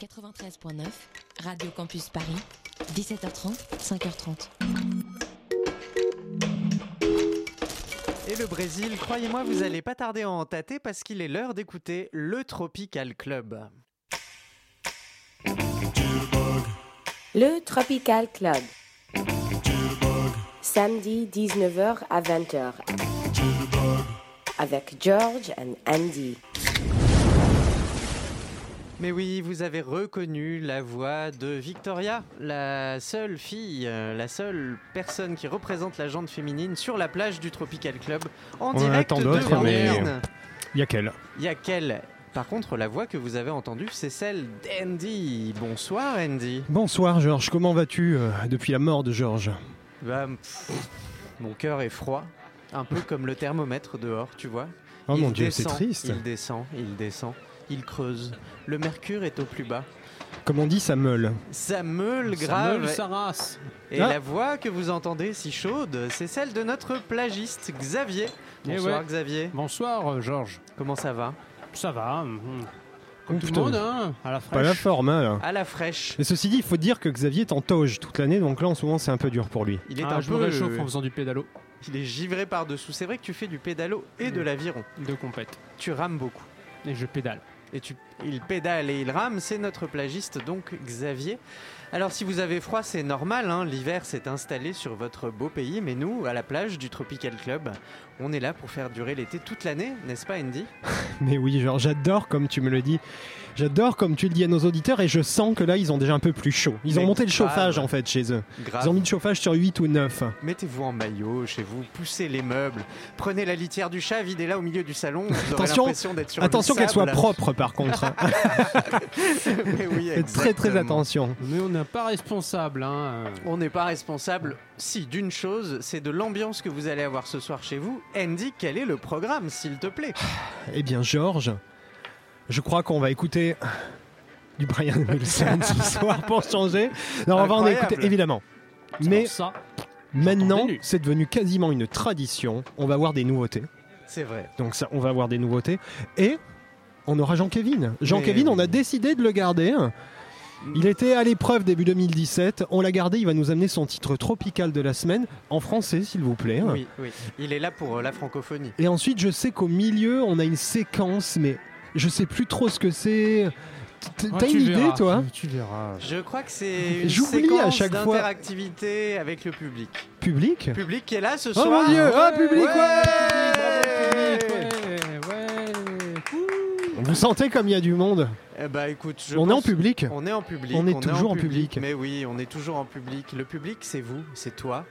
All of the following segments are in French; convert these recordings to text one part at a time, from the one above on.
93.9, Radio Campus Paris, 17h30, 5h30. Et le Brésil, croyez-moi, vous allez pas tarder à en tâter parce qu'il est l'heure d'écouter le Tropical Club. Le Tropical Club. Samedi 19h à 20h. Avec George and Andy. Mais oui, vous avez reconnu la voix de Victoria, la seule fille, euh, la seule personne qui représente la jante féminine sur la plage du Tropical Club en On en direct attend de d'autres, mais-. Il y a quelle Il y a quelle Par contre, la voix que vous avez entendue, c'est celle d'Andy. Bonsoir Andy. Bonsoir Georges, comment vas-tu euh, depuis la mort de Georges? Bah, pff, mon cœur est froid, un peu comme le thermomètre dehors, tu vois. Oh Il mon dieu, c'est triste. Il descend, il descend, il creuse. Le mercure est au plus bas. Comme on dit, ça meule. Ça meule Ça grave. meule sa race. Et Ah. la voix que vous entendez si chaude, c'est celle de notre plagiste Xavier. Eh Bonsoir ouais. Xavier. Bonsoir euh, Georges. Comment ça va? Ça va. hum, Comme tout le monde, hein, à la fraîche. Pas la forme, hein, là. À la fraîche. Et ceci dit, il faut dire que Xavier est en toge toute l'année, donc là en ce moment c'est un peu dur pour lui. Il est Ah, un je peu me réchauffe en faisant du pédalo il est givré par dessous. C'est vrai que tu fais du pédalo et de l'aviron. de compète. Tu rames beaucoup. Et je pédale. Et il pédale et il rame, c'est notre plagiste donc Xavier. Alors si vous avez froid, c'est normal, hein, l'hiver s'est installé sur votre beau pays, mais nous, à la plage du Tropical Club, on est là pour faire durer l'été toute l'année, n'est-ce pas Andy? Mais oui, genre j'adore comme tu me le dis. J'adore comme tu le dis à nos auditeurs et je sens que là ils ont déjà un peu plus chaud. Ils Mais ont monté le chauffage en fait chez eux. Grave. Ils ont mis le chauffage sur 8 ou 9. Mettez-vous en maillot chez vous, poussez les meubles, prenez la litière du chat, videz-la au milieu du salon, vous Attention, l'impression d'être sur Attention qu'elle soit propre par contre. hein. Oui, Faites très très attention. Mais on n'est pas responsable. Hein. On n'est pas responsable, si, d'une chose, c'est de l'ambiance que vous allez avoir ce soir chez vous. Andy, quel est le programme, s'il te plaît? Eh bien Georges, je crois qu'on va écouter du Brian Wilson ce soir pour changer. Non, on va en écouter évidemment. Mais ça. maintenant, c'est devenu quasiment une tradition. On va avoir des nouveautés. C'est vrai. Donc ça, on va avoir des nouveautés. Et on aura. Jean-Kévin, oui. on a décidé de le garder. Il était à l'épreuve début 2017. On l'a gardé. Il va nous amener son titre tropical de la semaine en français, s'il vous plaît. Oui, oui. Il est là pour euh, la francophonie. Et ensuite, je sais qu'au milieu, on a une séquence, mais je sais plus trop ce que c'est. Ah, T'as une idée, toi? Tu verras. Je crois que c'est une J'oublie séquence à chaque fois. d'interactivité avec le public. Public? Public qui est là ce Oh soir. mon Dieu Ah, public, Ouais Ouais, ouais. Vous sentez comme il y a du monde? Eh bah écoute, je On est en public On est en public. On est toujours en public. Mais oui, on est toujours en public. Le public, c'est vous, c'est toi.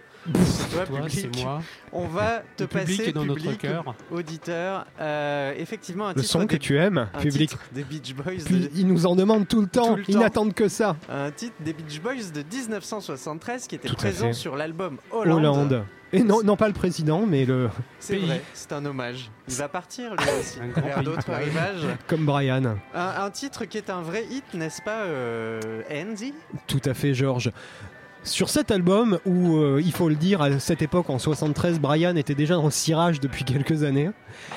C'est toi, public. c'est moi. On va te Le public passer est dans notre public, cœur. auditeur. euh, effectivement, un Le titre son que des, tu aimes, un public. titre des Beach Boys. Puis de- ils nous en demandent tout le temps. Tout le ils temps. n'attendent que ça. un titre des Beach Boys de 1973 qui était Tout présent sur l'album Hollande. Hollande. Et non, non pas le président, mais le C'est Pays. vrai, c'est un hommage. Il va partir lui aussi Un grand d'autres rivages. comme Brian. Un, un titre qui est un vrai hit, n'est-ce pas, euh, Andy? Tout à fait, Georges. Sur cet album, où euh, il faut le dire, à cette époque, en 73, Brian était déjà dans le cirage depuis quelques années,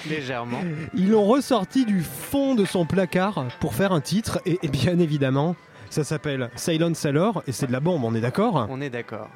Légèrement. ils l'ont ressorti du fond de son placard pour faire un titre, et, et bien évidemment, ça s'appelle Silent Sailor, et c'est de la bombe, on est d'accord? On est d'accord.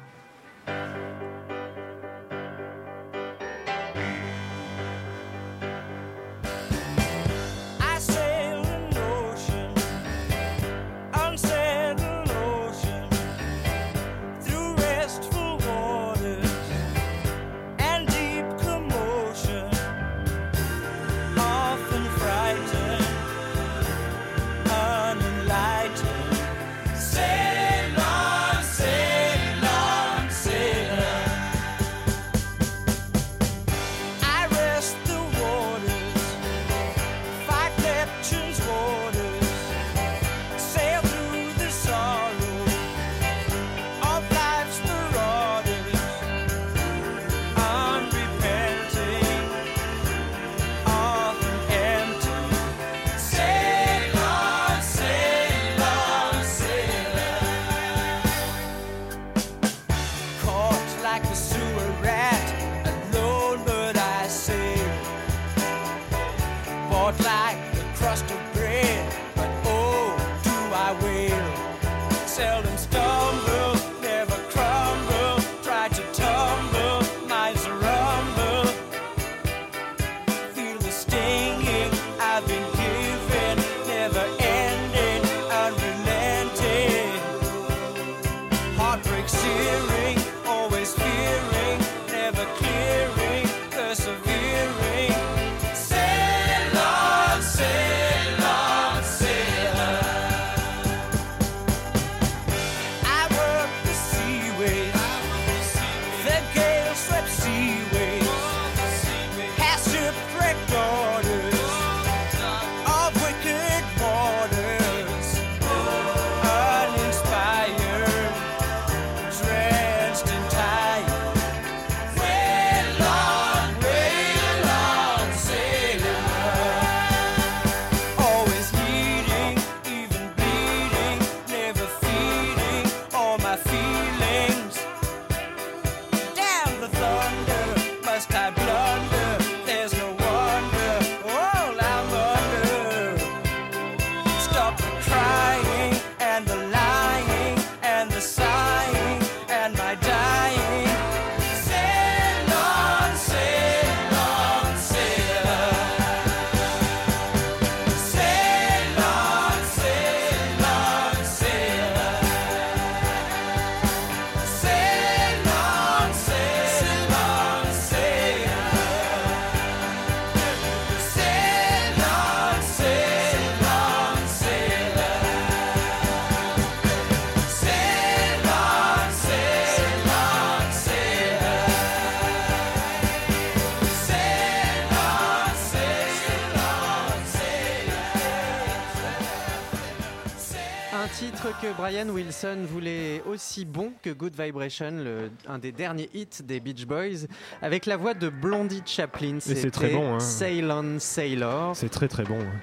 Brian Wilson voulait aussi bon que Good Vibration, le- un des derniers hits des Beach Boys, avec la voix de Blondie Chaplin. c'est très bon, hein. Sail on Sailor. C'est très très bon. hein.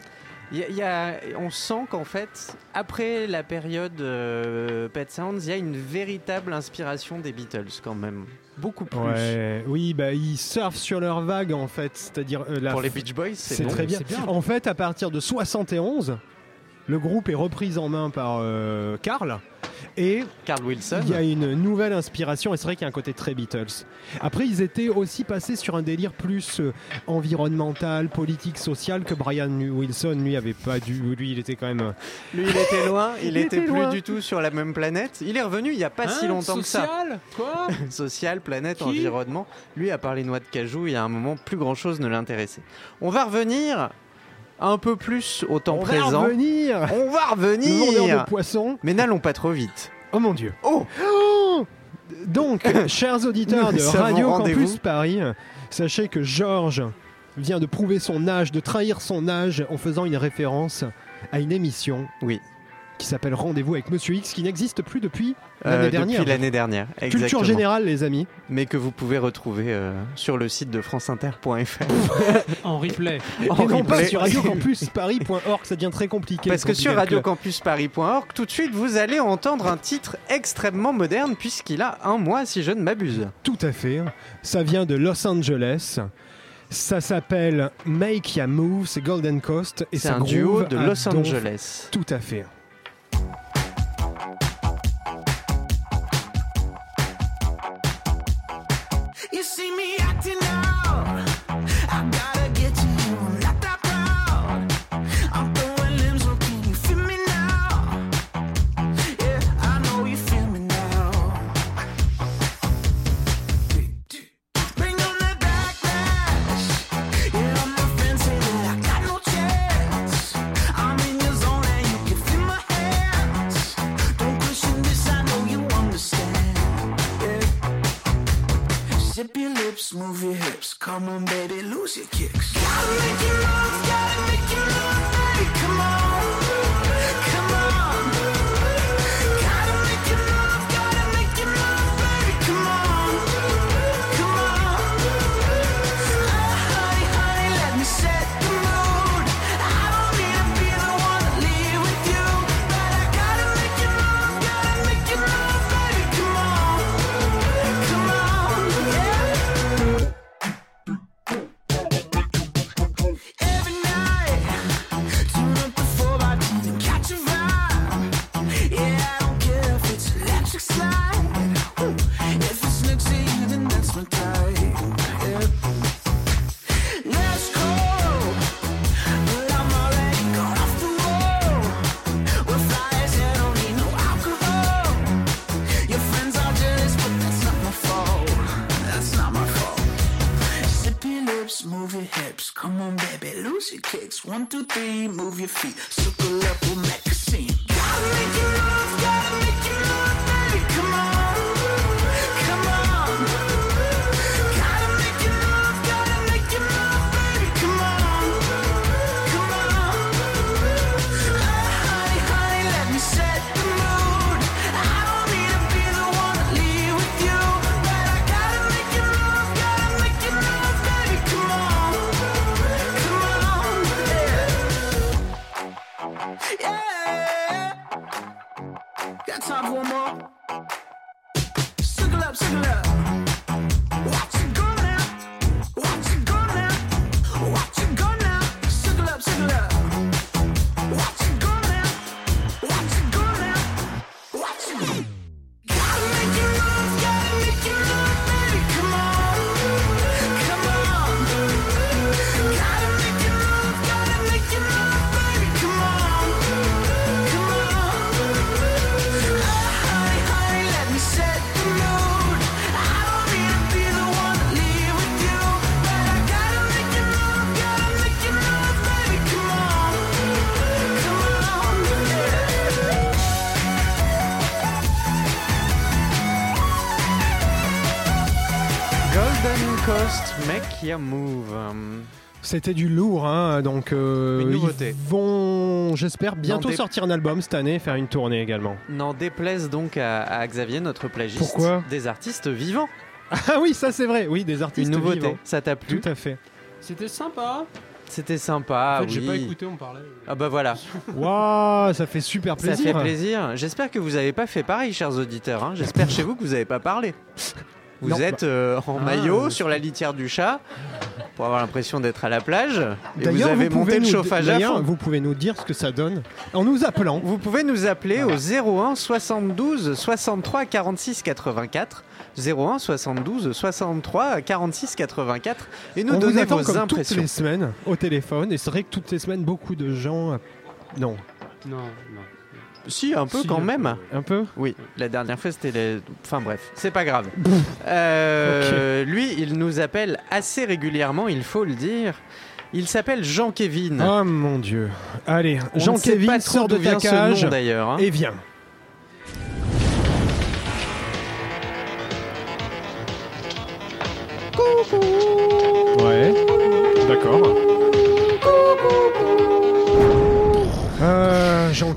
Il y a- il y a- on sent qu'en fait, après la période euh, Pet Sounds, il y a une véritable inspiration des Beatles quand même. Beaucoup plus. Ouais, oui, bah ils surfent sur leur vague en fait, c'est-à-dire euh, la Pour les Beach Boys, c'est très bien. En fait, à partir de 71, le groupe est repris en main par euh, Carl. Et Carl Wilson. il y a une nouvelle inspiration, et c'est vrai qu'il y a un côté très Beatles. Après, ils étaient aussi passés sur un délire plus euh, environnemental, politique, social que Brian Wilson, lui, avait pas dû. Lui, il était quand même. euh, Lui, il était loin, il, Il était, était plus du tout sur la même planète. Il est revenu il y a pas si Hein, longtemps que ça. social Quoi Social, planète, Qui environnement. Lui, à part les noix de cajou, il y a un moment, plus grand chose ne l'intéressait. On va revenir un peu plus au temps On va présent. revenir On va revenir de poissons. Mais n'allons pas trop vite. Oh mon dieu. Oh Oh Donc, chers auditeurs de Radio. Campus Paris, sachez que Georges vient de prouver son âge, de trahir son âge en faisant une référence à une émission Oui. Qui s'appelle Rendez-vous avec Monsieur X, qui n'existe plus depuis Euh, l'année depuis dernière. l'année dernière. Culture générale, les amis. Mais que vous pouvez retrouver euh, sur le site de franceinter.fr. En replay. En Et non pas replay. sur radiocampusparis.org, ça devient très compliqué. Parce que sur radiocampusparis.org, tout de suite, vous allez entendre un titre extrêmement moderne, puisqu'il a un mois, si je ne m'abuse. Tout à fait. Ça vient de Los Angeles. Ça s'appelle Make Ya Move, c'est Golden Coast. Et C'est un duo de Los. Angeles. Tout à fait. Your move your hips. Come on, baby, lose your kicks. Gotta make you move, gotta make Clap. C'était du lourd, hein, donc euh, Une ils nouveauté. vont, j'espère, bientôt dé- sortir un album cette année, faire une tournée également. N'en déplaise donc à, à Xavier, notre plagiste. Pourquoi? Des artistes vivants. Ah oui, ça c'est vrai, oui, des artistes Une nouveauté. vivants. Ça t'a plu? Tout à fait. C'était sympa. C'était sympa. en fait, j'ai pas écouté, on parlait. Ah bah voilà, Waouh, ça fait super ça plaisir. fait plaisir. J'espère que vous n'avez pas fait pareil, chers auditeurs. hein. J'espère chez vous que vous n'avez pas parlé. Vous Non, êtes euh, en Ah, maillot euh, sur la litière du chat pour avoir l'impression d'être à la plage. Et vous avez vous monté pouvez le nous- chauffage à fond. Vous pouvez nous dire ce que ça donne en nous appelant. Vous pouvez nous appeler au 01 72 63 46 84. 01 72 63 46 84 et nous On vous donner attend vos comme toutes impressions. les semaines au téléphone. Et c'est vrai que toutes les semaines, beaucoup de gens. Non, Non, non. Si, un peu Si, quand même. un peu. Oui, la dernière fois c'était les... Enfin bref, c'est pas grave. Euh, Lui, il nous appelle assez régulièrement, il faut le dire. Il s'appelle Jean-Kévin. Oh mon dieu. Allez, On pas trop sort de ta cage nom, d'ailleurs. hein. et viens.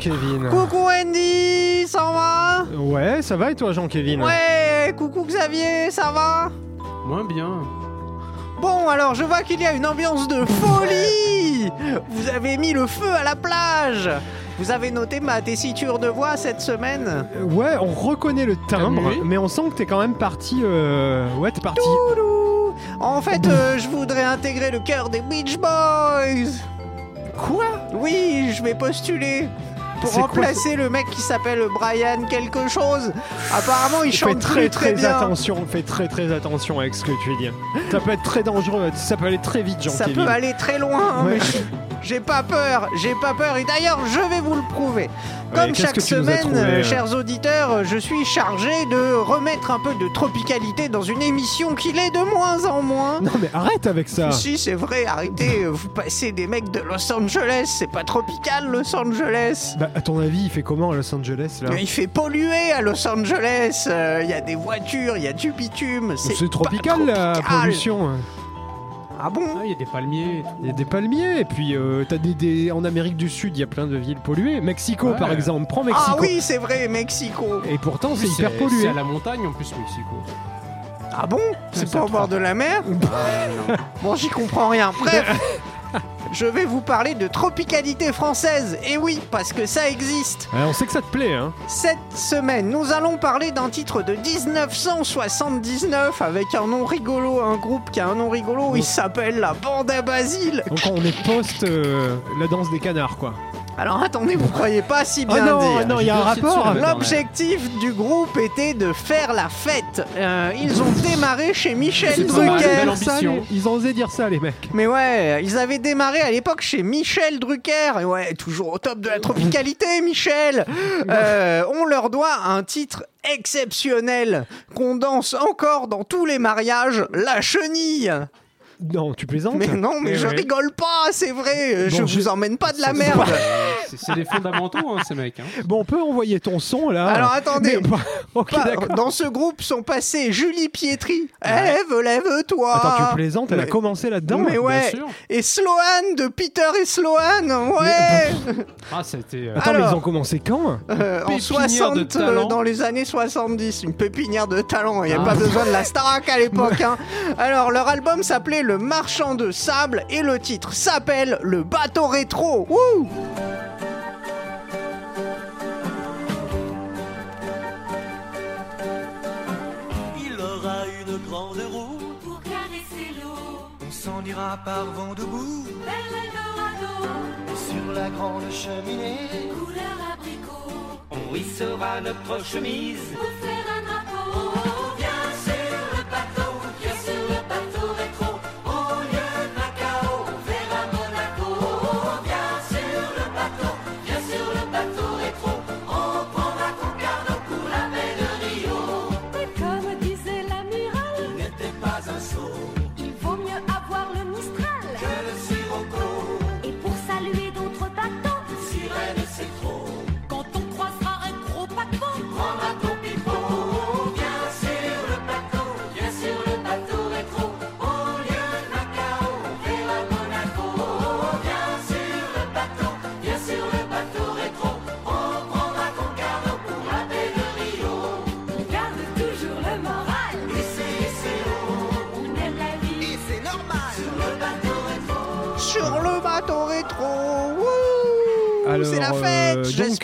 Jean-Kévin. Coucou Andy, ça va? Ouais, ça va et toi, Jean-Kévin Ouais, coucou Xavier, ça va? Moins bien. Bon, alors je vois qu'il y a une ambiance de folie. Vous avez mis le feu à la plage. Vous avez noté ma tessiture de voix cette semaine. Euh, Ouais, on reconnaît le timbre, Ah oui. mais on sent que t'es quand même parti. Euh... Ouais, t'es parti. Toulou. En fait, euh, je voudrais intégrer le cœur des Beach Boys. Quoi? Oui, je vais postuler pour quoi, remplacer le mec qui s'appelle Brian quelque chose. Apparemment, il chante très très, très bien. attention, fais très très attention avec ce que tu dis. Ça peut être très dangereux, ça peut aller très vite, Ça Jean-Kévin. peut aller très loin, hein, Ouais. mais je- j'ai pas peur, j'ai pas peur. Et d'ailleurs, je vais vous le prouver. Comme chaque semaine, trouvé, euh, chers auditeurs, je suis chargé de remettre un peu de tropicalité dans une émission qui l'est de moins en moins. Non mais arrête avec ça. Si, c'est vrai, arrêtez, vous passez des mecs de Los Angeles, c'est pas tropical Los Angeles. Bah, à ton avis, il fait comment à Los Angeles là? Il fait polluer à Los Angeles, euh, il y a des voitures, il y a du bitume, c'est pas tropical la tropical. pollution. Ah bon Ah, il y a des palmiers. Il y a des palmiers, et puis euh, t'as des, des- en Amérique du Sud, il y a plein de villes polluées. Mexico Ouais. par exemple, prends Mexico. Ah oui, c'est vrai, Mexico. Et pourtant, c'est hyper pollué. C'est à la montagne en plus, Mexico. Ah bon? C'est pas au bord de la mer? Bon, j'y comprends rien. Bref, je vais vous parler de tropicalité française. Et oui, parce que ça existe. Ouais, on sait que ça te plaît, hein. Cette semaine, nous allons parler d'un titre de 1979 avec un nom rigolo, un groupe qui a un nom rigolo. Il s'appelle la Bande à Basile. Donc on est post euh, la danse des canards, quoi. Alors attendez, vous croyez pas si Oh bien non, dire. non, il y a un rapport. L'objectif du groupe était de faire la fête. Euh, ils ont démarré chez Michel Drucker. Ça, les- Ils ont osé dire ça, les mecs. Mais ouais, ils avaient démarré à l'époque chez Michel Drucker. Et ouais, toujours au top de la tropicalité, Michel. Euh, on leur doit un titre exceptionnel qu'on danse encore dans tous les mariages, la chenille. Non, tu plaisantes Mais non, mais Eh je ouais. rigole pas, c'est vrai. je Bon, vous je- emmène pas de la merde. C'est c'est des fondamentaux, hein, ces mecs. Hein. Bon, on peut envoyer ton son là. Alors, attendez. Mais- dans ce groupe sont passés Julie Pietri, Ève, lève-toi. Attends, tu plaisantes, elle a Mais- commencé là-dedans. Mais ouais, Bien sûr. et Sloan de Peter et Sloan, ouais. Ah, c'était. euh, Attends, mais ils ont commencé quand Euh, en Pépinière 60, de euh, dans les années 70, une pépinière de talent. Il n'y a Ah. pas besoin de la Starac à l'époque. hein. Alors, leur album s'appelait Le Marchand de Sable et le titre s'appelle Le Bateau Rétro. Wouh Il aura une grande roue, Pour caresser l'eau, on s'en ira par vent debout vers l'Eldorado, sur la grande cheminée. couleur abricot, On hissera notre chemise. pour faire un drapeau.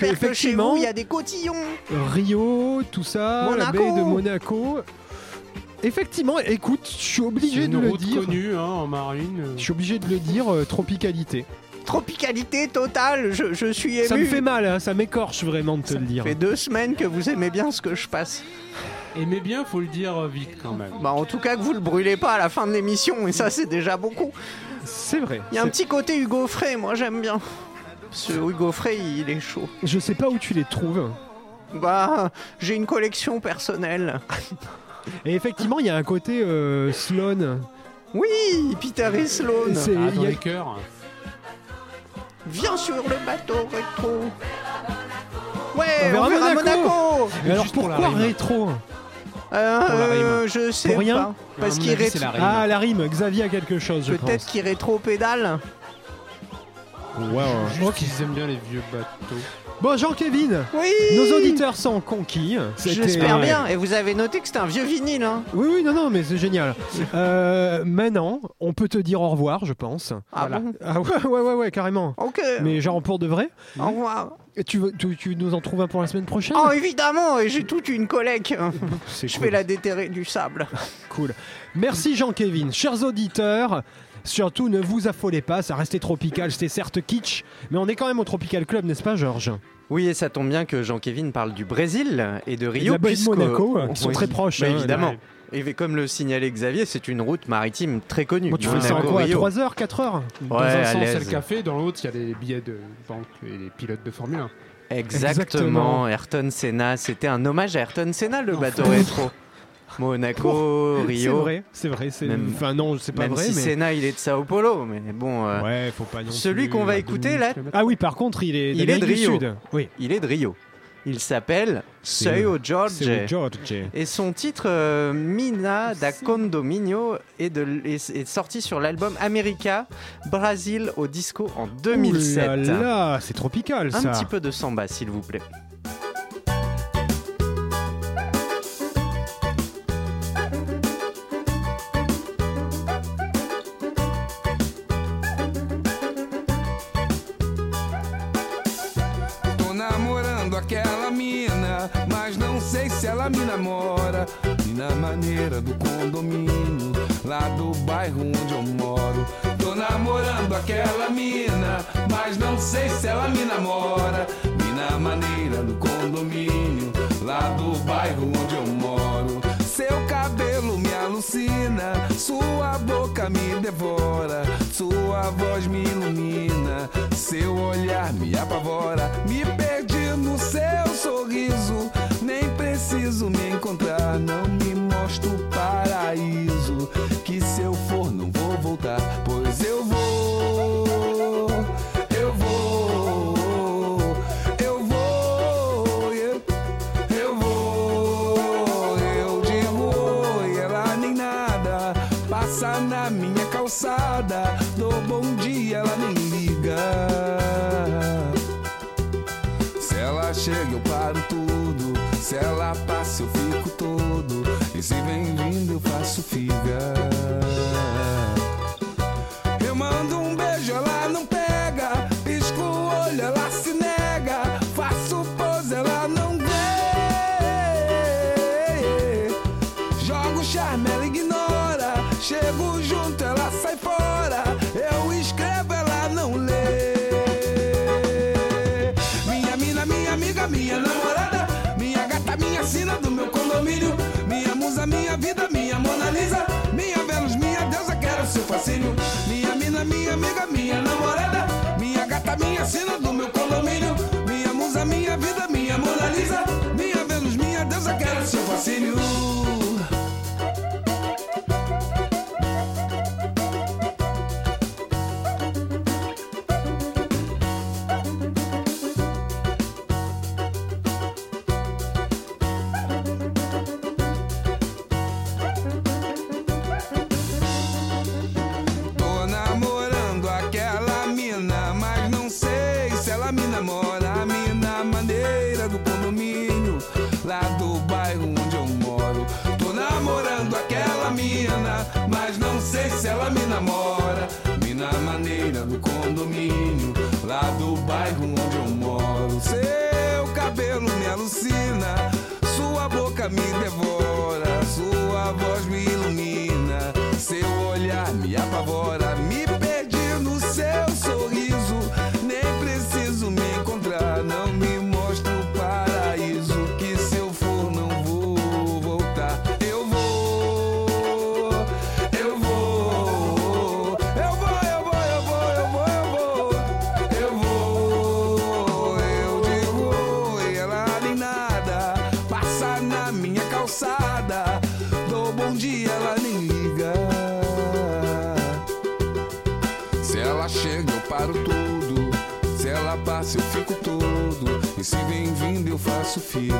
Que chez effectivement- il y a des cotillons Rio, tout ça, la Monaco. baie de Monaco. Effectivement, écoute, je suis obligé de le route dire. connue hein, en marine. Je suis obligé de le dire, euh, tropicalité. Tropicalité totale, je, je suis ému Ça me fait mal, hein, ça m'écorche vraiment de te le dire. Ça fait deux semaines que vous aimez bien ce que je passe. Aimez bien, faut le dire euh, vite quand même. Bah en tout cas que vous le brûlez pas à la fin de l'émission, et ça c'est déjà beaucoup. C'est vrai. Il y a un petit côté Hugo Frey, moi j'aime bien. Ce Hugo Frey, il est chaud. Je sais pas où tu les trouves. Bah, j'ai une collection personnelle. Et effectivement, il y a un côté euh, Sloan. Oui, Peter et Sloan. C'est- Ah, dans y a- les cœurs. Viens sur le bateau rétro. Ouais, On verra Monaco. Monaco. Mais alors Juste pour la pourquoi rime. rétro? Euh, euh, je sais Pour rien pas. Parce qu'il. Ah, la rime, Xavier a quelque chose, je peut-être qu'il rétro-pédale. Ouais, Juste qu'ils aiment bien les vieux bateaux. Bon, Jean-Kévin, Oui. nos auditeurs sont conquis. J'espère bien. Et vous avez noté que c'était un vieux vinyle, hein Oui, oui, non, non, mais c'est génial. Euh, maintenant, on peut te dire au revoir, je pense. Ah Voilà. bon Ah ouais, ouais, ouais, ouais, carrément. Ok. Mais genre pour de vrai Au revoir. Et tu, veux- tu, tu nous en trouves un pour la semaine prochaine Oh évidemment, j'ai toute une collecte. C'est Je cool. vais la déterrer du sable. Cool. Merci Jean-Kévin. Chers auditeurs, surtout ne vous affolez pas, ça restait tropical, c'était certes kitsch, mais on est quand même au Tropical Club, n'est-ce pas Georges? Oui, et ça tombe bien que Jean-Kévin parle du Brésil et de Et de Rio. la baie de puisque- Monaco, euh, qui sont Oui, très proches. bah, hein. évidemment. Et comme le signalait Xavier, c'est une route maritime très connue. Bon, tu fais ça en quoi à Rio. 3 heures, 4 heures? Dans Ouais, un sens, c'est le café, dans l'autre, il y a les billets de banque et les pilotes de Formule 1. Exactement. Exactement. Ayrton Senna, c'était un hommage à Ayrton Senna, le bateau rétro. Monaco, C'est Rio. vrai, c'est vrai. c'est- Même- Enfin non, c'est pas Même vrai, si mais... Senna, il est de Sao Paulo, mais bon. euh, Ouais, faut pas non Celui qu'on va écouter 2000 là. Ah oui, par contre, il est Il est de Rio. Sud. Oui. il est de Rio. Il s'appelle Jorge. au George. Et son titre euh, Mina da Condominio est, de, est, est sorti sur l'album America Brasil au disco en 2007. Ouh là là, c'est tropical Un ça. petit peu de samba, s'il vous plaît. Ela me namora. Mina maneira do condomínio, lá do bairro onde eu moro. Tô namorando aquela mina, mas não sei se ela me namora. Mina maneira do condomínio, lá do bairro onde eu moro. Seu cabelo me alucina, sua boca me devora, sua voz me ilumina, seu olhar me apavora. Me perdi no seu sorriso, nem preciso me encontrar, não me Se ela passa, eu fico todo. E se vem vindo, eu faço figa. lá do condomínio, lá do bairro onde eu moro. Seu cabelo me alucina, sua boca me devora, sua voz me ilumina, seu olhar me apavora, me perdi no seu Se bem-vindo eu faço figa.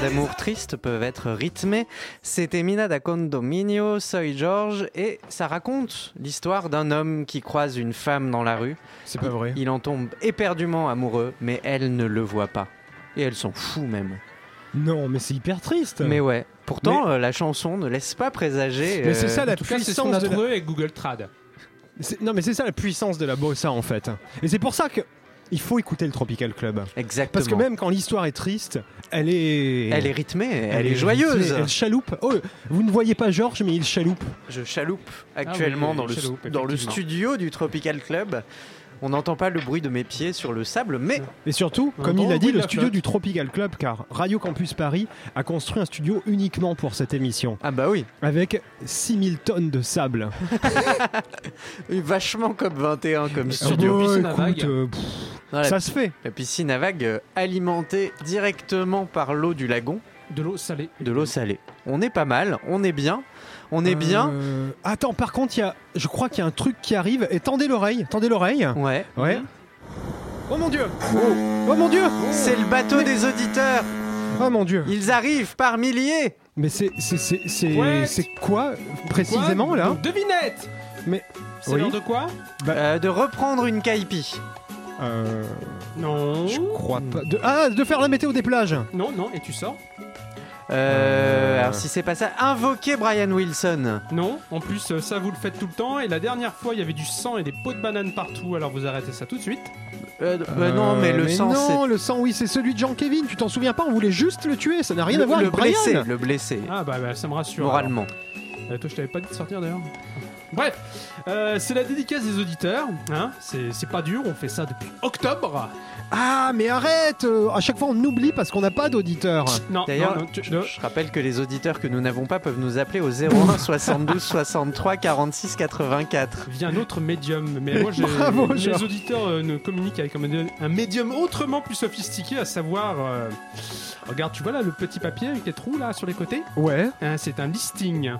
D'amour tristes peuvent être rythmées. C'était Mina da Condominio, Soy George, et ça raconte l'histoire d'un homme qui croise une femme dans la rue. C'est pas vrai. Il en tombe éperdument amoureux, mais elle ne le voit pas. Et elle s'en fout même. Non, mais c'est hyper triste. Mais ouais. Pourtant, euh, la chanson ne laisse pas présager. Mais c'est euh, ça la En tout cas, c'est ce qu'on puissance a de la... avec Google Trad. Non, mais c'est ça la puissance de la bossa en fait. Et c'est pour ça que il faut écouter le Tropical Club. Exactement. Parce que même quand l'histoire est triste, elle est. Elle est rythmée, elle, est joyeuse. rythmée, Elle chaloupe. Oh, vous ne voyez pas Georges, mais il chaloupe. Je chaloupe actuellement Ah oui, dans, le, chaloupe, dans le studio du Tropical Club. On n'entend pas le bruit de mes pieds sur le sable, mais Et surtout, comme il a le dit, le la studio du Tropical Club, car Radio Campus Paris a construit un studio uniquement pour cette émission, ah bah oui, avec 6000 tonnes de sable. vachement comme 21 comme Sur studio. écoute, euh, pff, Non, la, ça se fait. la piscine à vagues euh, alimentée directement par l'eau du lagon, De l'eau salée. de l'eau salée. On est pas mal, on est bien, on est bien. Euh, Attends, par contre, il y a, je crois qu'il y a un truc qui arrive. Et tendez l'oreille, tendez l'oreille. Ouais. Ouais. Oh mon dieu Oh mon dieu C'est le bateau des auditeurs. Oh mon dieu Ils arrivent par milliers. Mais c'est c'est c'est c'est Ouais. c'est quoi précisément Quoi? Là Devinette Mais C'est Oui. l'heure de quoi? Euh, de reprendre une caipi. euh, Non. je crois pas. De, ah, de faire la météo des plages. Non, non, et tu sors? Euh, Euh. Alors si c'est pas ça, invoquer Brian Wilson. Non, en plus euh, ça vous le faites tout le temps et la dernière fois il y avait du sang et des pots de banane partout alors vous arrêtez ça tout de suite. Euh, bah non, mais le sang, non, le sang, oui, c'est celui de Jean-Kévin. Tu t'en souviens pas On voulait juste le tuer. Ça n'a rien le, à voir le avec Brian. le blessé, Ah bah, bah, ça me rassure. moralement. alors. Euh, toi je t'avais pas dit de sortir d'ailleurs. Bref, euh, c'est la dédicace des auditeurs. Hein c'est c'est pas dur, on fait ça depuis octobre. Ah, mais arrête euh, À chaque fois, on oublie parce qu'on n'a pas d'auditeurs. Non, D'ailleurs, non, non, tu- je, non. je rappelle que les auditeurs que nous n'avons pas peuvent nous appeler au 01 72 63 46 84. via un autre médium. Mais moi, j'ai- Bravo, les Georges. auditeurs euh, ne communiquent avec un médium, un médium autrement plus sophistiqué, à savoir. euh, regarde, tu vois là le petit papier avec les trous là sur les côtés? Ouais. Hein, C'est un listing.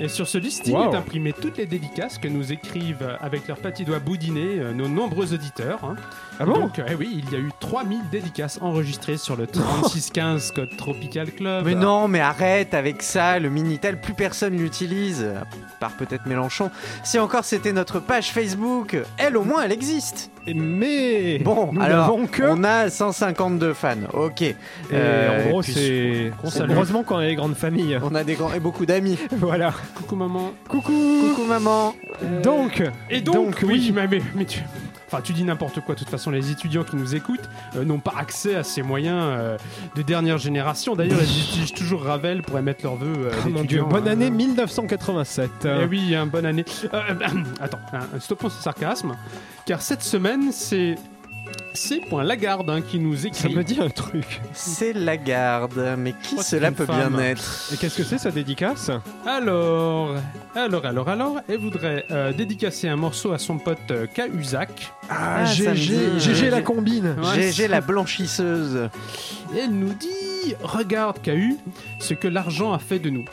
Et sur ce listing Wow. est imprimé toutes les dédicaces que nous écrivent avec leurs petits doigts boudinés euh, nos nombreux auditeurs. Ah bon Donc, euh, eh oui, il y a eu 3000 dédicaces enregistrées sur le 3615 code Tropical Club. Mais non, mais arrête avec ça, le Minitel, plus personne l'utilise, à part peut-être Mélenchon. Si encore c'était notre page Facebook, elle au moins elle existe. Mais Bon, nous alors, que. on a 152 fans, ok. Et Euh, en gros, c'est. Heureusement qu'on a les grandes familles. On a des grands et beaucoup d'amis. voilà. Coucou maman. Coucou. Coucou maman. Donc. Et donc, Donc, oui, oui. mais, mais- mais tu... Enfin, tu dis n'importe quoi. De toute façon, les étudiants qui nous écoutent euh, n'ont pas accès à ces moyens euh, de dernière génération. D'ailleurs, ils utilisent toujours Ravel pour émettre leurs vœux. mon dieu, d'étudiants, bonne année 1987. Eh oui, hein, bonne année. Attends, hein, stoppons ce sarcasme. Car cette semaine, c'est c'est Point Lagarde hein, qui nous Ça écrit. me dit un truc. C'est Lagarde, mais qui c'est cela peut femme. bien être Et qu'est-ce que c'est sa dédicace? Alors, alors, alors, alors, elle voudrait euh, dédicacer un morceau à son pote euh, Cahuzac. Ah, ça GG, GG la combine. Ouais, GG la blanchisseuse. Et elle nous dit Regarde, Cahu, ce que l'argent a fait de nous.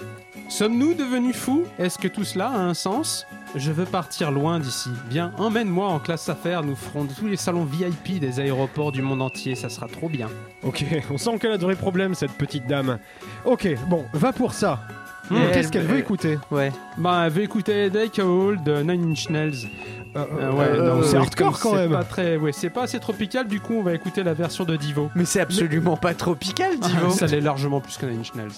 Sommes-nous devenus fous? Est-ce que tout cela a un sens? Je veux partir loin d'ici. Viens, emmène-moi en classe affaires. Nous ferons tous les salons VIP des aéroports du monde entier. Ça sera trop bien. Ok, on sent qu'elle a de vrais problèmes, cette petite dame. Ok, bon, va pour ça. Elle- Qu'est-ce qu'elle veut elle- écouter Ouais. Bah, elle veut écouter Take a Hold de Nine Inch Nails. Euh, Euh, ouais, euh, non, c'est hardcore quand c'est même. Pas très, ouais, c'est pas assez tropical. Du coup, on va écouter la version de Divo. Mais c'est absolument pas tropical, Divo. Ça l'est largement plus que Nine Inch Nails.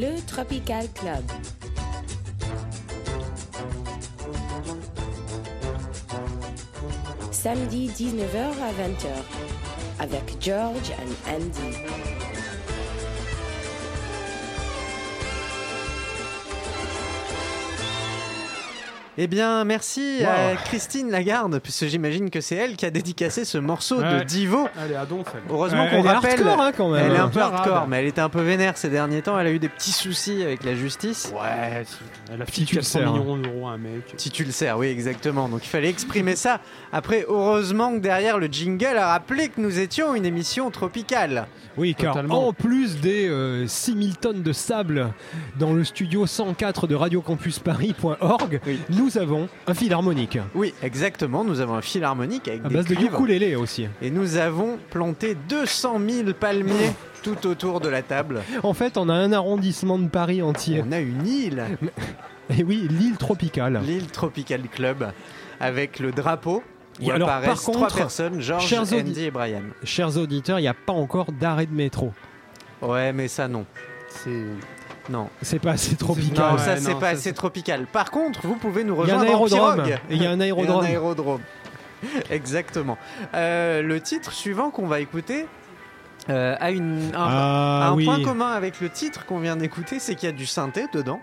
Le Tropical Club. Samedi 19h à 20h avec George and Andy. Eh bien, merci Wow. à Christine Lagarde, puisque j'imagine que c'est elle qui a dédicacé ce morceau de. Divo. Allez, à donf, elle. Heureusement Ouais, qu'on elle est rappelle. hardcore, hein, quand même. Elle est un peu hardcore, mais elle était un peu vénère ces derniers temps. Elle a eu des petits soucis avec la justice. Ouais, si. elle a le 400 sers. millions d'euros à un mec. Si tu le sers, oui, exactement. Donc il fallait exprimer ça. Après, heureusement que derrière le jingle a rappelé que nous étions une émission tropicale. Oui, car Totalement. en plus des euh, 6000 tonnes de sable dans le studio 104 de radiocampusparis.org, Oui. nous avons un philharmonique Oui, exactement. Nous avons un fil harmonique avec à des base de cuivres. ukulélé aussi. Et nous avons planté 200 000 palmiers tout autour de la table. En fait, on a un arrondissement de Paris entier. On a une île, Et oui, l'île tropicale. l'île Tropical Club, avec le drapeau. Où Et alors, par apparaissent trois contre, personnes, Georges, chers audi- Andy et Brian. Chers auditeurs, il n'y a pas encore d'arrêt de métro. Ouais, mais ça non. C'est. Non, C'est pas assez non tropical. Ouais, ça non, c'est pas ça, assez tropical. Par contre, vous pouvez nous Il y a un rejoindre aérodrome. il y a un aérodrome. Et un aérodrome. Exactement. Euh, le titre suivant qu'on va écouter euh, a, une, un, Ah a un oui. point commun avec le titre qu'on vient d'écouter, c'est qu'il y a du synthé dedans.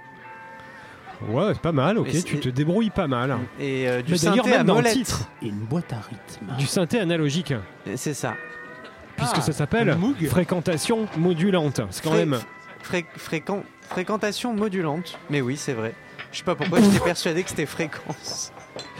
Ouais, c'est pas mal, ok, tu te débrouilles pas mal. Et euh, du Mais d'ailleurs, synthé à même dans le titre, Et une boîte à rythme. du synthé analogique, C'est ça. puisque Ah, ça s'appelle fréquentation modulante. C'est quand Fré- même. fré- fréquent- fréquentation modulante. Mais oui, c'est vrai. Je sais pas pourquoi j'étais persuadé que c'était fréquence.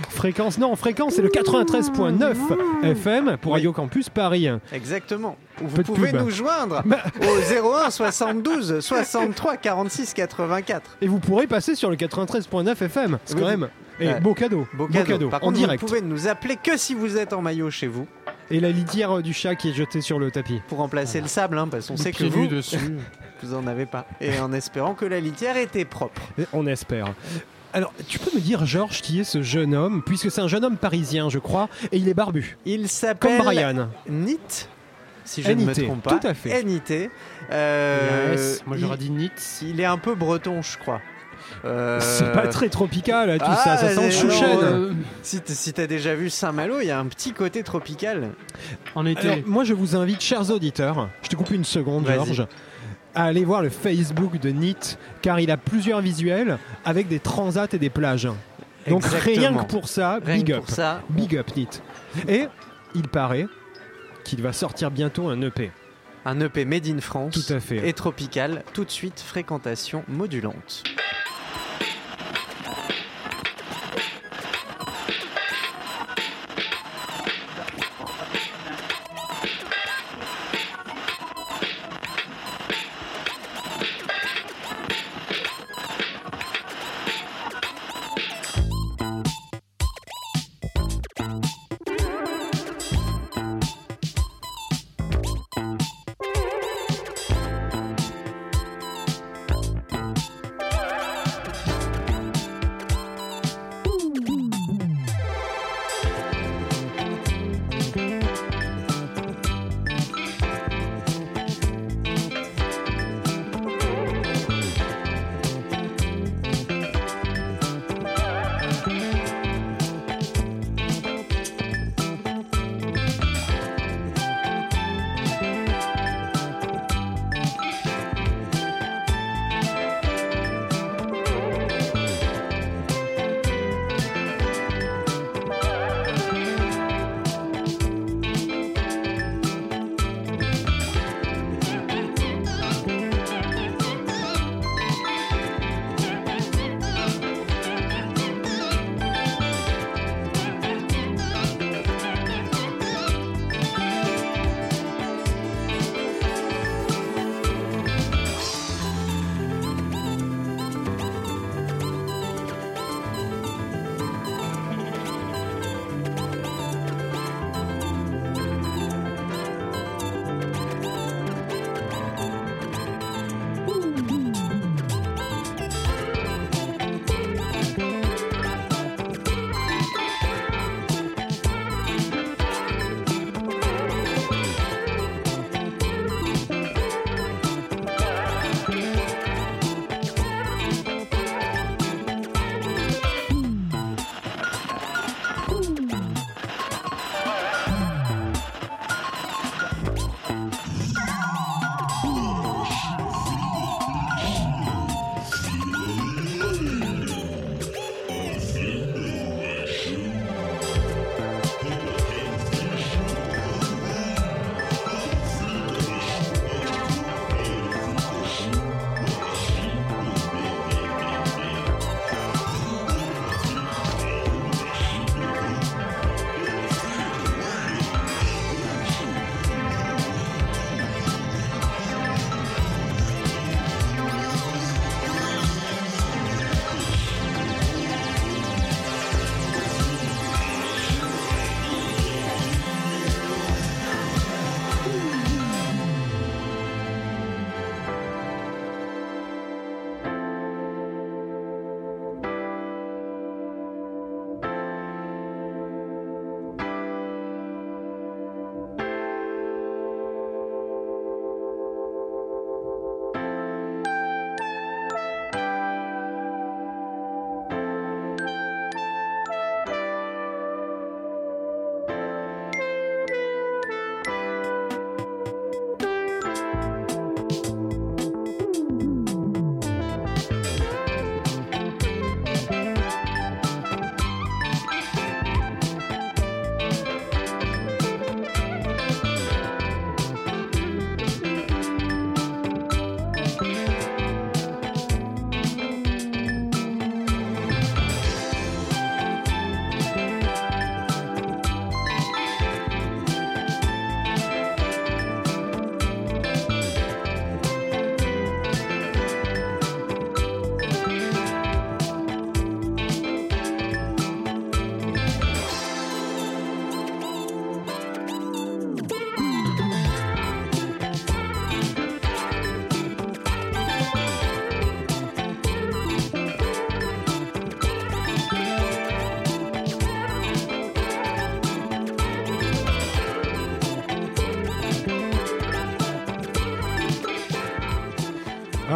Fréquence, non, fréquence, c'est le 93.9 FM pour Oui. Radio Campus Paris. Exactement. Ou vous Peu de pouvez pub. nous joindre Bah. au 01 72 63 46 84. Et vous pourrez passer sur le 93.9 FM. C'est Oui, quand même. Et Ouais. beau cadeau. Beau cadeau. Par en contre, direct. vous pouvez nous appeler que si vous êtes en maillot chez vous Et la litière du chat qui est jetée sur le tapis. pour remplacer le sable, hein, parce qu'on sait que vous, dessus. vous en avez pas. Et en espérant que la litière était propre. On espère. Alors, tu peux me dire, Georges, qui est ce jeune homme, puisque c'est un jeune homme parisien, je crois, et il est barbu, Il comme s'appelle Brian. Nit, si je ne me trompe pas. tout à fait. NIT. Euh, Yes. Moi j'aurais dit Nit. Il est un peu breton, je crois. Euh, C'est pas très tropical, tout ah, ça, ça sent chouchen. euh, Si t'as déjà vu Saint-Malo, il y a un petit côté tropical. En été. Alors, moi, je vous invite, chers auditeurs, je te coupe une seconde. Georges, à aller voir le Facebook de NIT, car il a plusieurs visuels avec des transats et des plages. Donc rien que pour ça, Rien big up. ça, Big up, NIT. Et il paraît qu'il va sortir bientôt un EP. un EP made in France. Tout à fait. Et tropical, tout de suite fréquentation modulante.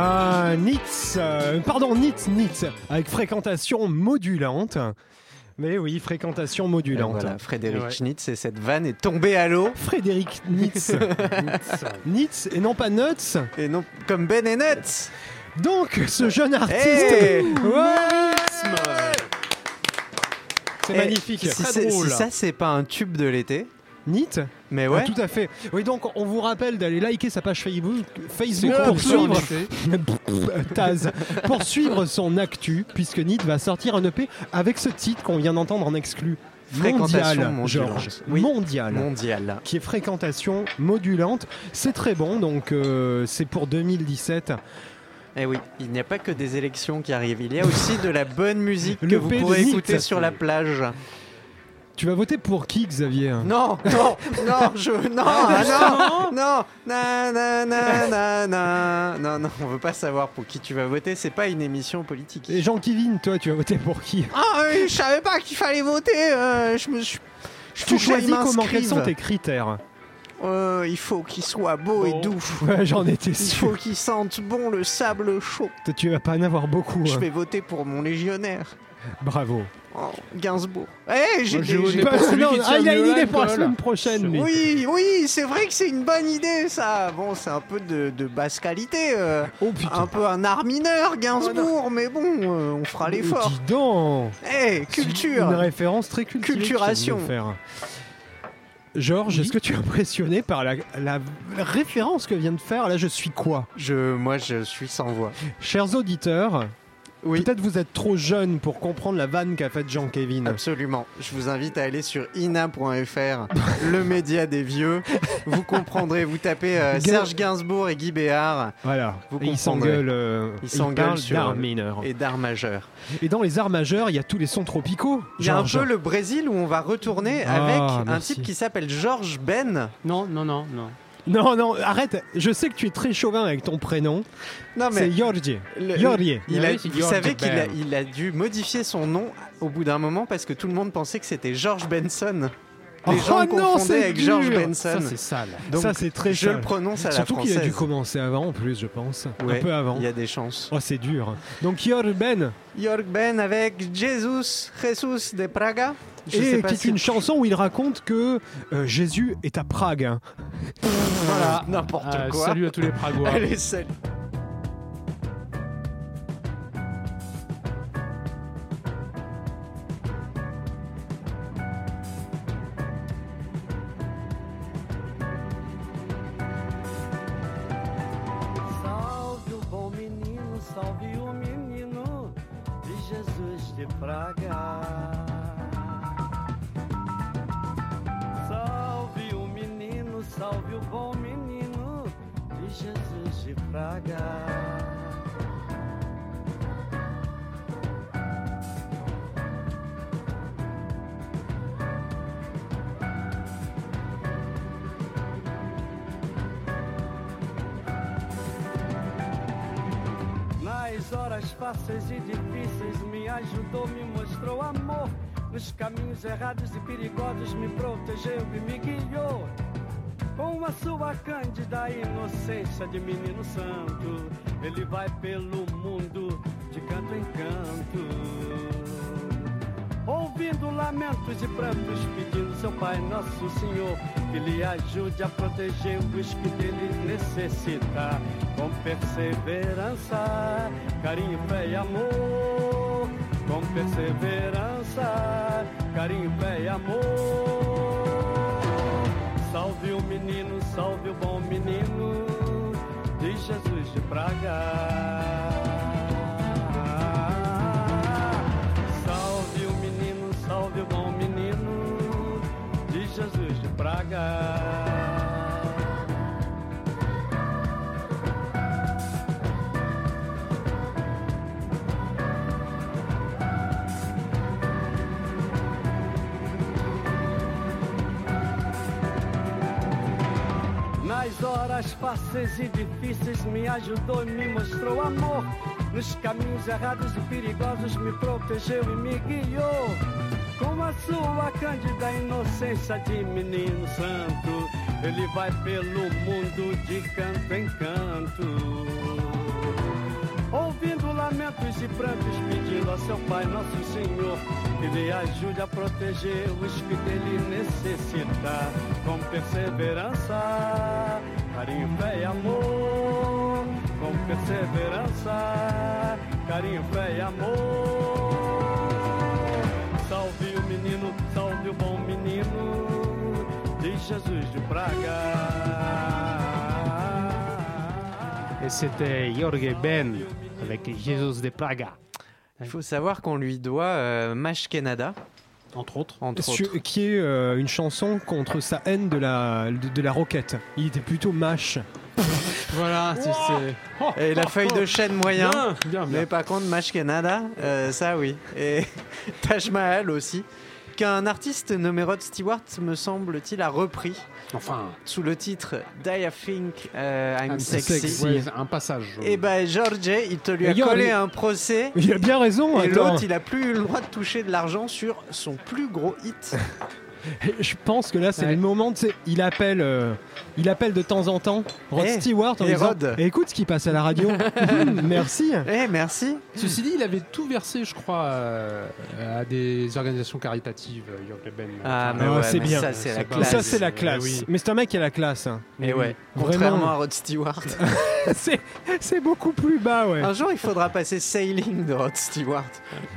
Ah, Nitz, euh, pardon, Nitz, Nitz, avec fréquentation modulante. Mais oui, fréquentation Et modulante. voilà, Frédéric Ouais. Schnitz et cette vanne est tombée à l'eau. Frédéric Nitz. Nitz et non pas Nuts. Et non, comme Ben et Nuts. Donc, ce jeune artiste. Hey Ouais. C'est Eh, magnifique. Si ça, c'est pas un tube de l'été. Nit Mais ouais. Ah, tout à fait. Oui, donc on vous rappelle d'aller liker sa page Facebook, Facebook pour suivre invité. Taz, pour suivre son actu, puisque Nit va sortir un EP avec ce titre qu'on vient d'entendre en exclu. Fréquentation Mondial. Georges. Oui. Mondial. Mondial. Qui est fréquentation modulante. C'est très bon, donc euh, c'est pour 2017. Eh oui, il n'y a pas que des élections qui arrivent. Il y a aussi de la bonne musique que vous pourrez écouter sur la plage. Tu vas voter pour qui, Xavier? Non, non, non, je, non, ah, non, non, na, na. non, non, on veut pas savoir pour qui tu vas voter. C'est pas une émission politique. Et Jean-Kevin, toi, tu vas voter pour qui? Ah, oui, je savais pas qu'il fallait voter. euh, je me suis. je Tu choisis comment Quels sont tes critères? Euh, il faut qu'il soit beau et doux. Ouais, j'en étais Il sûr. faut qu'il sente bon le sable chaud. Tu vas pas en avoir beaucoup. Je hein. vais voter pour mon légionnaire. Bravo. Oh, Gainsbourg. Eh, j'ai Moi, j'ai celui non, qui ah, il a une idée pour la semaine prochaine, lui. Oui, oui, c'est vrai que c'est une bonne idée, ça. Bon, c'est un peu de, de basse qualité. euh, Oh putain. un peu un art mineur, Gainsbourg, mais bon, euh, on fera l'effort. Dis donc Eh, Une culture référence très culturelle. Culturation. Georges, est-ce que tu es impressionné par la, la référence que vient de faire? Là, je suis quoi? Je, Moi, je suis sans voix. Chers auditeurs, Oui, peut-être vous êtes trop jeunes pour comprendre la vanne qu'a faite Jean-Kevin. absolument. Je vous invite à aller sur ina.fr, le média des vieux. Vous comprendrez, vous tapez euh, Serge Gainsbourg et Guy Béard Voilà. Vous Et il comprendrez. s'engueule. euh, Il il s'engueule parle sur- d'art mineur. et d'art majeur. Et dans les arts majeurs, il y a tous les sons tropicaux. Il y a un peu le Brésil où on va retourner Ah, avec un merci. type qui s'appelle Georges Ben. Non, non, non, non. Non, non, arrête. Je sais que tu es très chauvin avec ton prénom. Non C'est Giorgi. Le- Giorgi. Il a, Oui, c'est vous George savez qu'il a, il a dû modifier son nom au bout d'un moment parce que tout le monde pensait que c'était George Benson. Les Oh gens non, confondaient c'est avec dur. George Ça, Benson. c'est sale. Donc, ça, c'est très je sale. le prononce à la Surtout qu'il française. a dû commencer avant, en plus, je pense. Ouais, un peu avant. Il y a des chances. Oh, c'est dur. Donc, Giorgi Ben, York Ben avec Jesus, Jesus de Praga. Je sais et pas qui est si- une chanson où il raconte que euh, Jésus est à Prague. Voilà, n'importe Ah, quoi. salut à tous les Pragois. Allez, salut. Nas horas fáceis e difíceis me ajudou, me mostrou amor. Nos caminhos errados e perigosos me protegeu e me guiou. Com a sua cândida inocência de menino santo, ele vai pelo mundo de canto em canto. Ouvindo lamentos e prantos, pedindo seu Pai Nosso Senhor que lhe ajude a proteger os que dele necessita. Com perseverança, carinho, fé e amor. Com perseverança, carinho, fé e amor. Salve o menino, salve o bom menino de Jesus de Praga. Nas horas fáceis e difíceis me ajudou e me mostrou amor. Nos caminhos errados e perigosos me protegeu e me guiou. Com a sua cândida inocência de menino santo, ele vai pelo mundo de canto em canto. lamentos e prantos pedindo a seu Pai Nosso Senhor que lhe ajude a proteger os que dele necessita com perseverança, carinho, fé e amor, com perseverança, carinho, fé e amor. Et c'était Jorge Ben avec Jesus de Praga, Il faut savoir qu'on lui doit euh, Mash Canada, entre autres. entre Sur- autres. qui est euh, une chanson contre sa haine de la, de, de la roquette. Il était plutôt mâche. Voilà, tu sais. Et la feuille de chêne moyen. Bien, bien, bien. Mais par contre, Mash Canada, euh, ça oui. Et Taj Mahal aussi. Qu'un artiste nommé Rod Stewart, me semble-t-il, a repris Enfin, sous le titre Die I Think euh, I'm, Sexy. ouais, un passage. Et ben George, il te lui a collé il- un procès. Il a bien raison. Et l'autre, il a plus eu le droit de toucher de l'argent sur son plus gros hit. Je pense que là, c'est Ouais. le moment. Il appelle, euh, il appelle de temps en temps Rod Eh, Stewart en et disant Rod. Eh, Écoute ce qui passe à la radio. Hum, merci. Eh, merci. Ceci dit, il avait tout versé, je crois, euh, à des organisations caritatives, euh, Ben. Ah, mais Ah, ouais, c'est mais bien. Ça, c'est la classe. Ça, c'est la Eh classe. oui. Mais c'est un mec qui a la classe. hein. Et ouais, Vraiment. contrairement à Rod Stewart. c'est c'est beaucoup plus bas, ouais. Un jour, il faudra passer Sailing de Rod Stewart,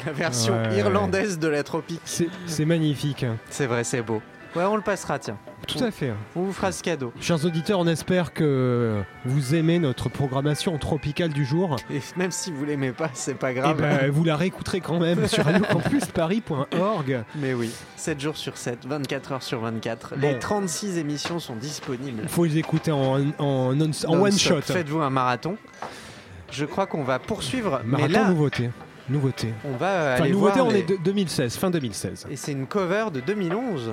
la version Ouais. irlandaise de la tropique. C'est c'est magnifique. C'est vrai, c'est beau. Ouais, on le passera, tiens. Tout à fait. On vous fera ce cadeau. Chers auditeurs, on espère que vous aimez notre programmation tropicale du jour. Et même si vous l'aimez pas, c'est pas Et grave. ben, vous la réécouterez quand même sur radiocampusparis.org. Mais oui, 7 jours sur 7, 24 heures sur 24. Bon. Les 36 émissions sont disponibles. Il faut les écouter en, en, non- en one shot. Faites-vous un marathon. Je crois qu'on va poursuivre. Marathon mais là, nouveauté. Nouveauté. on va Enfin, aller nouveauté, voir on les- est de 2016, fin 2016. Et c'est une cover de 2011.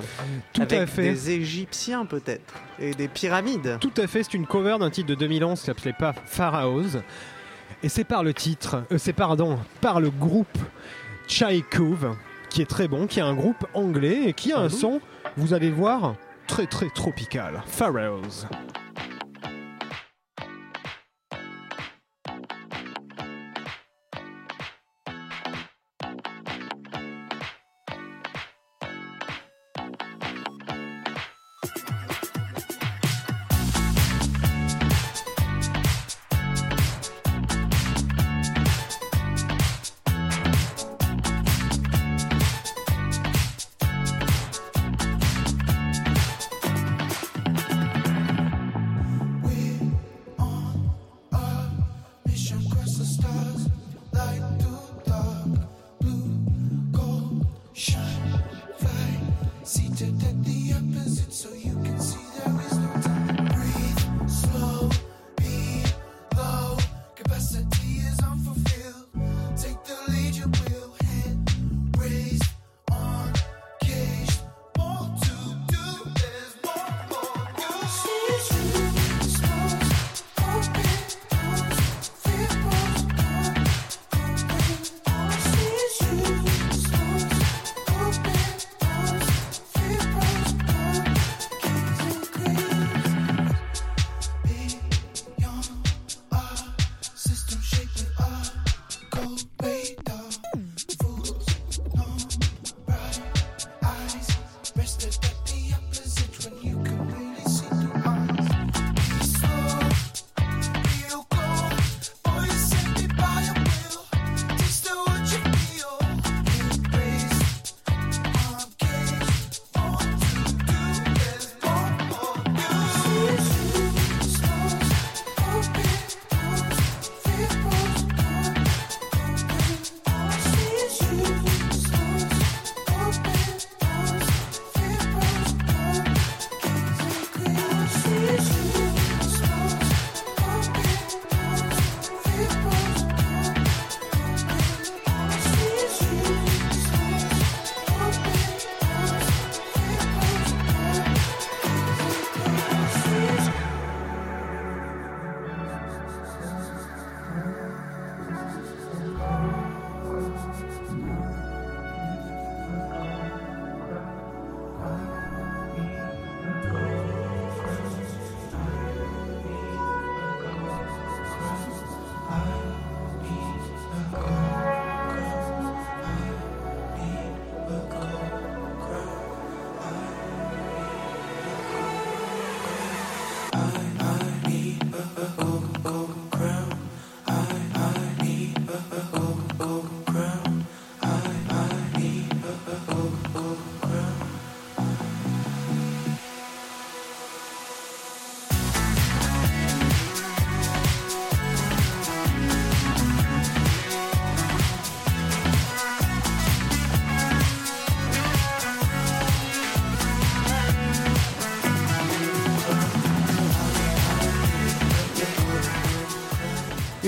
Tout avec à fait. des Égyptiens peut-être. Et des pyramides. Tout à fait, c'est une cover d'un titre de 2011 qui s'appelait pas Pharaohs. Et c'est par le titre, euh, c'est pardon, par le groupe Chaikov, qui est très bon, qui est un groupe anglais et qui a un son, vous allez voir, très très tropical. Pharaohs.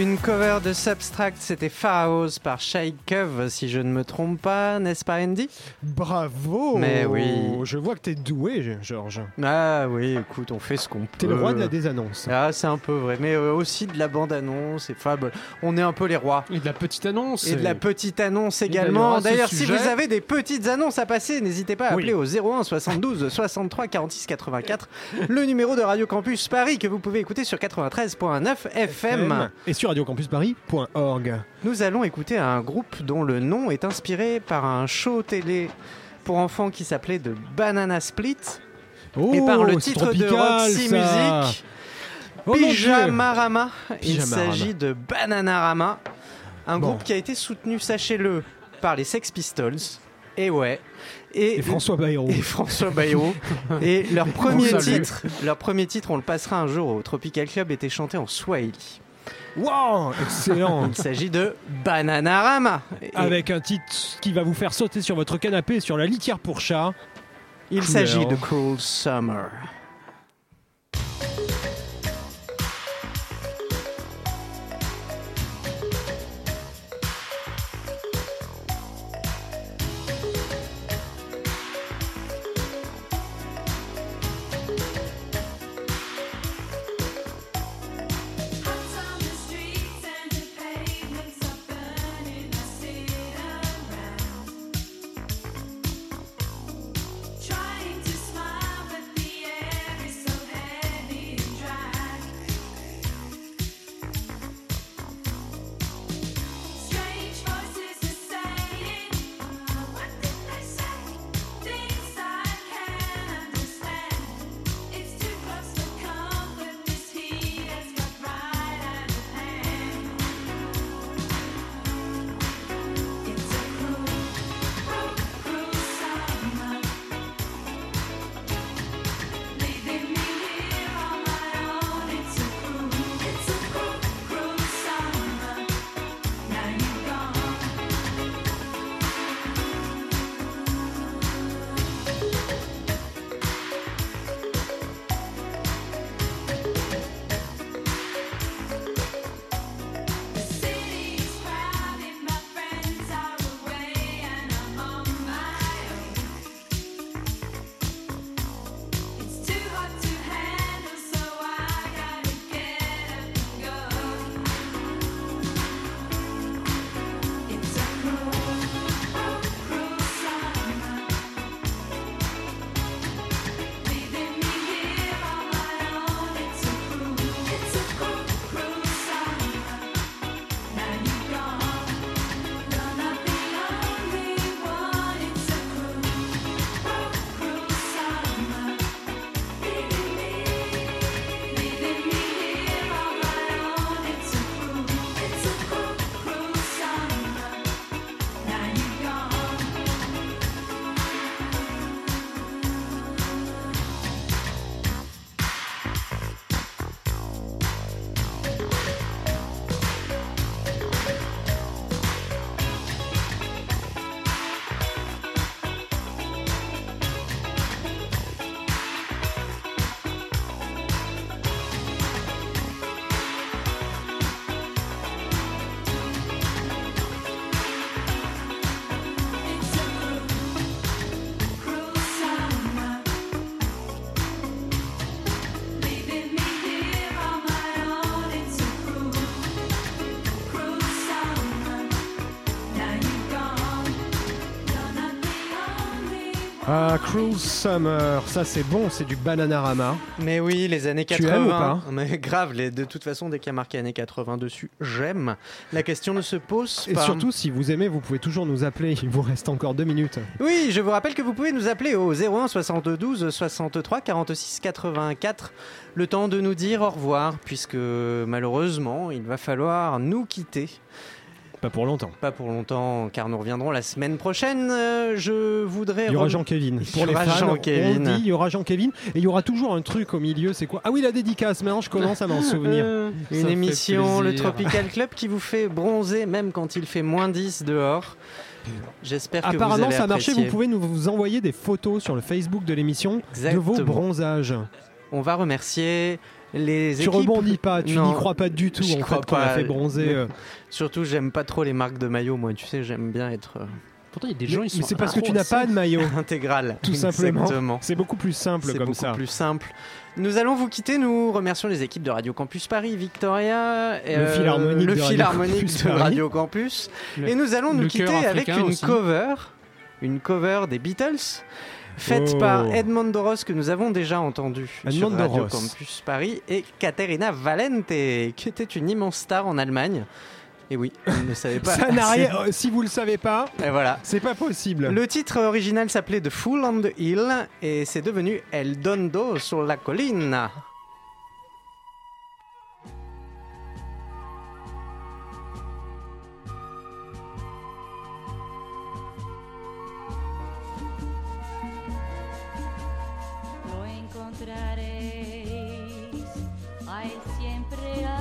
Une cover de Substract, c'était Pharaohs par Shai Cove, si je ne me trompe pas, n'est-ce pas Andy? Bravo Mais oui. Je vois que t'es doué, Georges. Ah oui, écoute, on fait ce qu'on peut. T'es le roi de la désannonce. Ah, c'est un peu vrai, mais euh, aussi de la bande-annonce, et enfin, bah, on est un peu les rois. Et de la petite annonce. Et de la petite annonce également. D'ailleurs, si sujet- vous avez des petites annonces à passer, n'hésitez pas à Oui. appeler au 01 72 63 46 84, le numéro de Radio Campus Paris que vous pouvez écouter sur 93.9 FM. Et sur radiocampusparis.org. Nous allons écouter un groupe dont le nom est inspiré par un show télé pour enfants qui s'appelait The Banana Split Oh, et par le titre de Roxy ça. Music. Oh. Pyjamarama. Il s'agit de Bananarama, un Bon. groupe qui a été soutenu, sachez-le, par les Sex Pistols. Et ouais. Et, Et François Bayrou. et François Bayrou. et leur premier titre, leur premier titre, on le passera un jour au Tropical Club, était chanté en Swahili. Wow, excellent. Il s'agit de Bananarama. Et Avec un titre qui va vous faire sauter sur votre canapé sur la litière pour chat. il s'agit de Cool Summer. Ah, Cruel Summer, ça c'est bon, c'est du Bananarama. Mais oui, les années Tu 80. aimes ou pas Mais grave, les, de toute façon, dès qu'il y a marqué années 80 dessus, j'aime. La question ne se pose Et pas. surtout, si vous aimez, vous pouvez toujours nous appeler. Il vous reste encore deux minutes. Oui, je vous rappelle que vous pouvez nous appeler au 01 72 63 46 84. Le temps de nous dire au revoir, puisque malheureusement, il va falloir nous quitter. Pas pour longtemps. Pas pour longtemps, car nous reviendrons la semaine prochaine. Euh, je voudrais. Il y aura y Pour les fans, on dit, il y aura Jean-Kévin. Et il y aura toujours un truc au milieu, c'est quoi? Ah oui, la dédicace. Maintenant, je commence à m'en souvenir. Euh, ça Une émission, le. Tropical Club, qui vous fait bronzer même quand il fait moins 10 dehors. J'espère que vous Apparemment, allez ça a marché. Vous pouvez nous vous envoyer des photos sur le Facebook de l'émission de vos bronzages. On va remercier les Tu rebondis pas, tu n'y crois pas du tout en crois fait qu'on a pas, fait bronzer. mais- euh. Surtout, j'aime pas trop les marques de maillot, moi. Tu sais, j'aime bien être euh, Pourtant, il y a des gens, ils Mais sont. c'est parce que tu n'as pas de maillot, intégral. tout simplement. Exactement. C'est beaucoup plus simple C'est comme beaucoup ça. plus simple. Nous allons vous quitter. Nous remercions les équipes de Radio Campus Paris, Victoria, et, Le Philharmonique le de Radio Philharmonique de. Radio Campus. Le- et nous allons nous quitter avec une aussi. cover, une cover des Beatles. Faite Oh. par Edmond Doros que nous avons déjà entendu sur Edmond Radio Doros. Campus Paris et Caterina Valente qui était une immense star en Allemagne. Et oui, vous ne savez pas. Ça n'a rien. euh, Si vous le savez pas, Et voilà. c'est pas possible. Le titre original s'appelait The Fool on the Hill et c'est devenu El Dondo sur la colline. encontraréis. Hay siempre hay